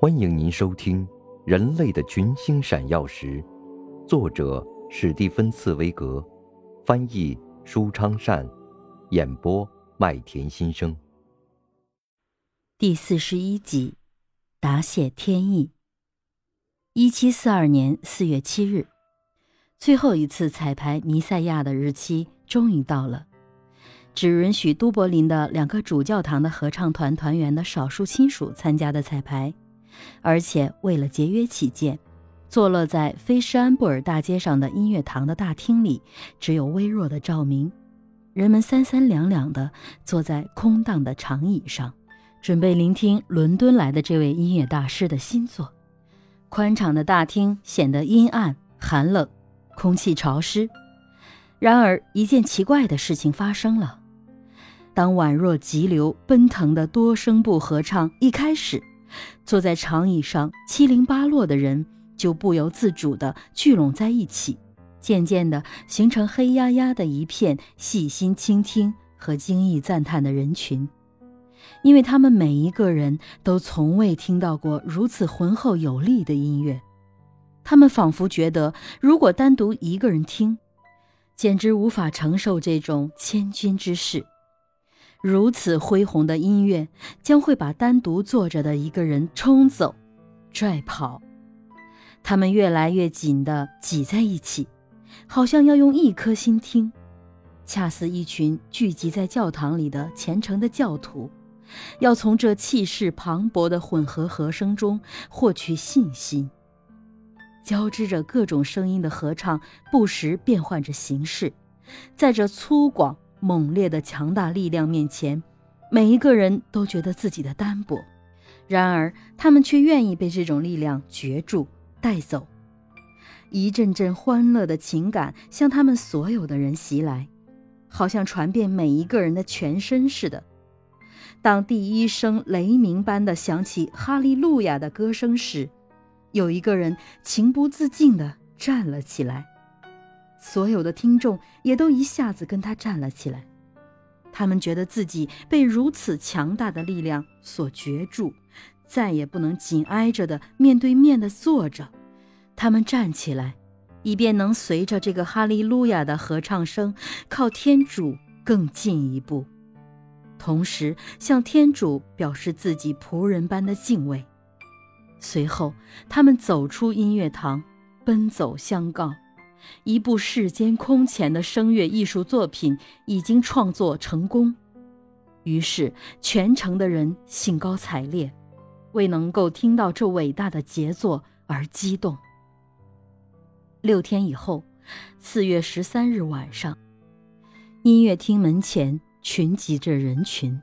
欢迎您收听《人类的群星闪耀时》，作者史蒂芬·茨威格，翻译舒昌善，演播麦田心声。第四十一集，答谢天意。一七四二年四月七日，最后一次彩排弥赛亚的日期终于到了。只允许都柏林的两个主教堂的合唱团团员的少数亲属参加的彩排，而且为了节约起见，坐落在菲施安布尔大街上的音乐堂的大厅里只有微弱的照明，人们三三两两地坐在空荡的长椅上，准备聆听伦敦来的这位音乐大师的新作。宽敞的大厅显得阴暗、寒冷，空气潮湿。然而，一件奇怪的事情发生了。当宛若急流奔腾的多声部合唱一开始，坐在长椅上七零八落的人就不由自主地聚拢在一起，渐渐地形成黑压压的一片细心倾听和惊异赞叹的人群，因为他们每一个人都从未听到过如此浑厚有力的音乐，他们仿佛觉得，如果单独一个人听，简直无法承受这种千钧之势。如此恢宏的音乐将会把单独坐着的一个人冲走、拽跑。他们越来越紧地挤在一起，好像要用一颗心听，恰似一群聚集在教堂里的虔诚的教徒，要从这气势磅礴的混合和声中获取信心。交织着各种声音的合唱不时变换着形式，在这粗犷。猛烈的强大力量面前，每一个人都觉得自己的单薄，然而他们却愿意被这种力量攫住、带走。一阵阵欢乐的情感向他们所有的人袭来，好像传遍每一个人的全身似的。当第一声雷鸣般的响起“哈利路亚”的歌声时，有一个人情不自禁地站了起来。所有的听众也都一下子跟他站了起来，他们觉得自己被如此强大的力量所攫住，再也不能紧挨着的面对面的坐着。他们站起来，以便能随着这个哈利路亚的合唱声，靠天主更进一步，同时向天主表示自己仆人般的敬畏。随后，他们走出音乐堂，奔走相告。一部世间空前的声乐艺术作品已经创作成功，于是全城的人兴高采烈，为能够听到这伟大的杰作而激动。六天以后，四月十三日晚上，音乐厅门前群集着人群，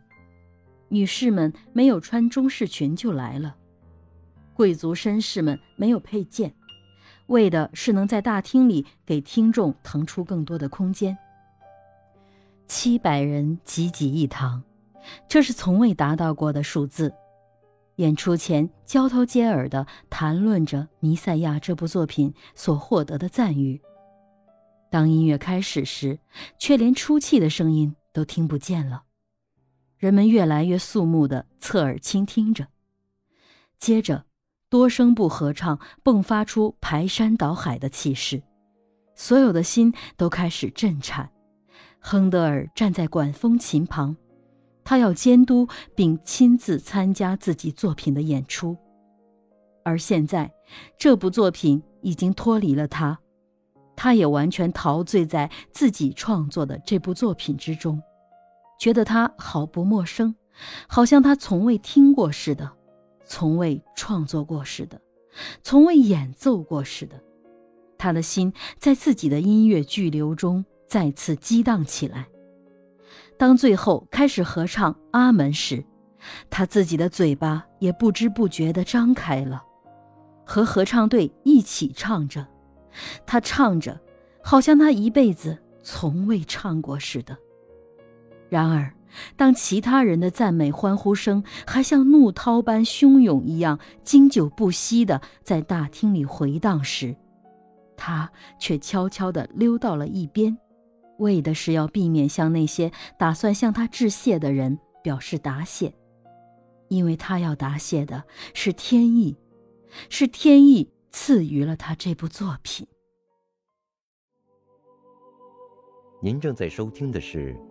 女士们没有穿中式裙就来了，贵族绅士们没有佩剑。为的是能在大厅里给听众腾出更多的空间。七百人挤挤一堂，这是从未达到过的数字。演出前交头接耳地谈论着《弥赛亚》这部作品所获得的赞誉。当音乐开始时，却连出气的声音都听不见了。人们越来越肃穆地侧耳倾听着，接着。多声部合唱迸发出排山倒海的气势，所有的心都开始震颤。亨德尔站在管风琴旁，他要监督并亲自参加自己作品的演出。而现在，这部作品已经脱离了他，他也完全陶醉在自己创作的这部作品之中，觉得它毫不陌生，好像他从未听过似的。从未创作过似的，从未演奏过似的，他的心在自己的音乐巨流中再次激荡起来。当最后开始合唱《阿门》时，他自己的嘴巴也不知不觉地张开了，和合唱队一起唱着。他唱着，好像他一辈子从未唱过似的。然而。当其他人的赞美欢呼声还像怒涛般汹涌一样经久不息地在大厅里回荡时，他却悄悄地溜到了一边，为的是要避免向那些打算向他致谢的人表示答谢。因为他要答谢的是天意，是天意赐予了他这部作品。您正在收听的是《